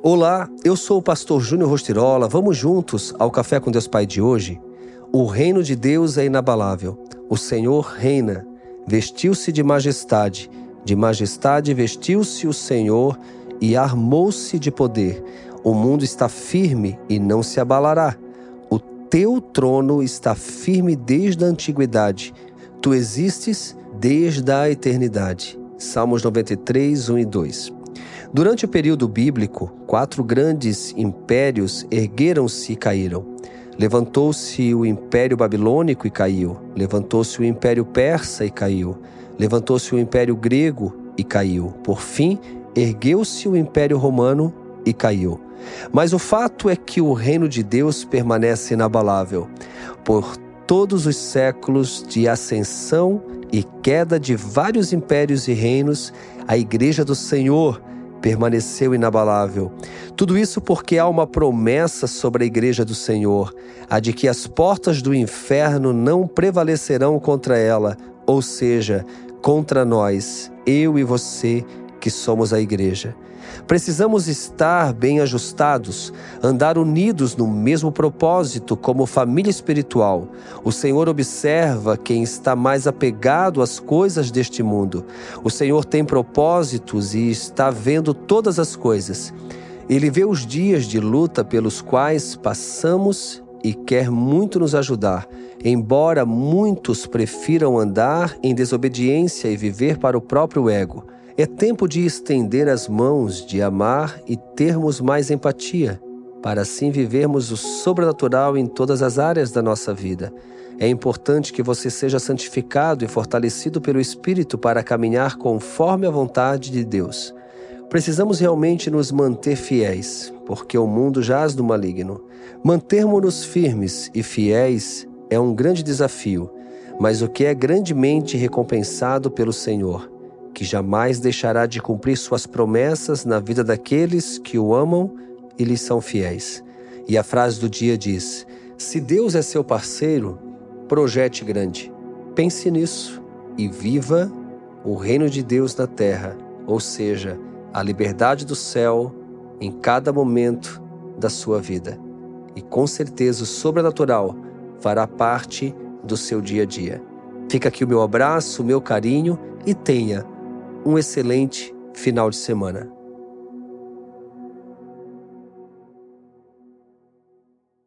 Olá, eu sou o pastor Júnior Rostirola. Vamos juntos ao Café com Deus Pai de hoje? O reino de Deus é inabalável. O Senhor reina. Vestiu-se de majestade. De majestade vestiu-se o Senhor e armou-se de poder. O mundo está firme e não se abalará. O teu trono está firme desde a antiguidade. Tu existes desde a eternidade. Salmos 93, 1 e 2. Durante o período bíblico, quatro grandes impérios ergueram-se e caíram. Levantou-se o Império Babilônico e caiu. Levantou-se o Império Persa e caiu. Levantou-se o Império Grego e caiu. Por fim, ergueu-se o Império Romano e caiu. Mas o fato é que o reino de Deus permanece inabalável. Por todos os séculos de ascensão e queda de vários impérios e reinos, a Igreja do Senhor permaneceu inabalável. Tudo isso porque há uma promessa sobre a igreja do Senhor, a de que as portas do inferno não prevalecerão contra ela, ou seja, contra nós, eu e você, que somos a igreja. Precisamos estar bem ajustados, andar unidos no mesmo propósito como família espiritual. O Senhor observa quem está mais apegado às coisas deste mundo. O Senhor tem propósitos e está vendo todas as coisas. Ele vê os dias de luta pelos quais passamos e quer muito nos ajudar, embora muitos prefiram andar em desobediência e viver para o próprio ego. É tempo de estender as mãos, de amar e termos mais empatia, para assim vivermos o sobrenatural em todas as áreas da nossa vida. É importante que você seja santificado e fortalecido pelo Espírito para caminhar conforme a vontade de Deus. Precisamos realmente nos manter fiéis, porque o mundo jaz no maligno. Mantermos-nos firmes e fiéis é um grande desafio, mas o que é grandemente recompensado pelo Senhor que jamais deixará de cumprir suas promessas na vida daqueles que o amam e lhe são fiéis. E a frase do dia diz: Se Deus é seu parceiro, projete grande. Pense nisso e viva o reino de Deus na terra, ou seja, a liberdade do céu em cada momento da sua vida. E com certeza o sobrenatural fará parte do seu dia a dia. Fica aqui o meu abraço, o meu carinho e tenha um excelente final de semana.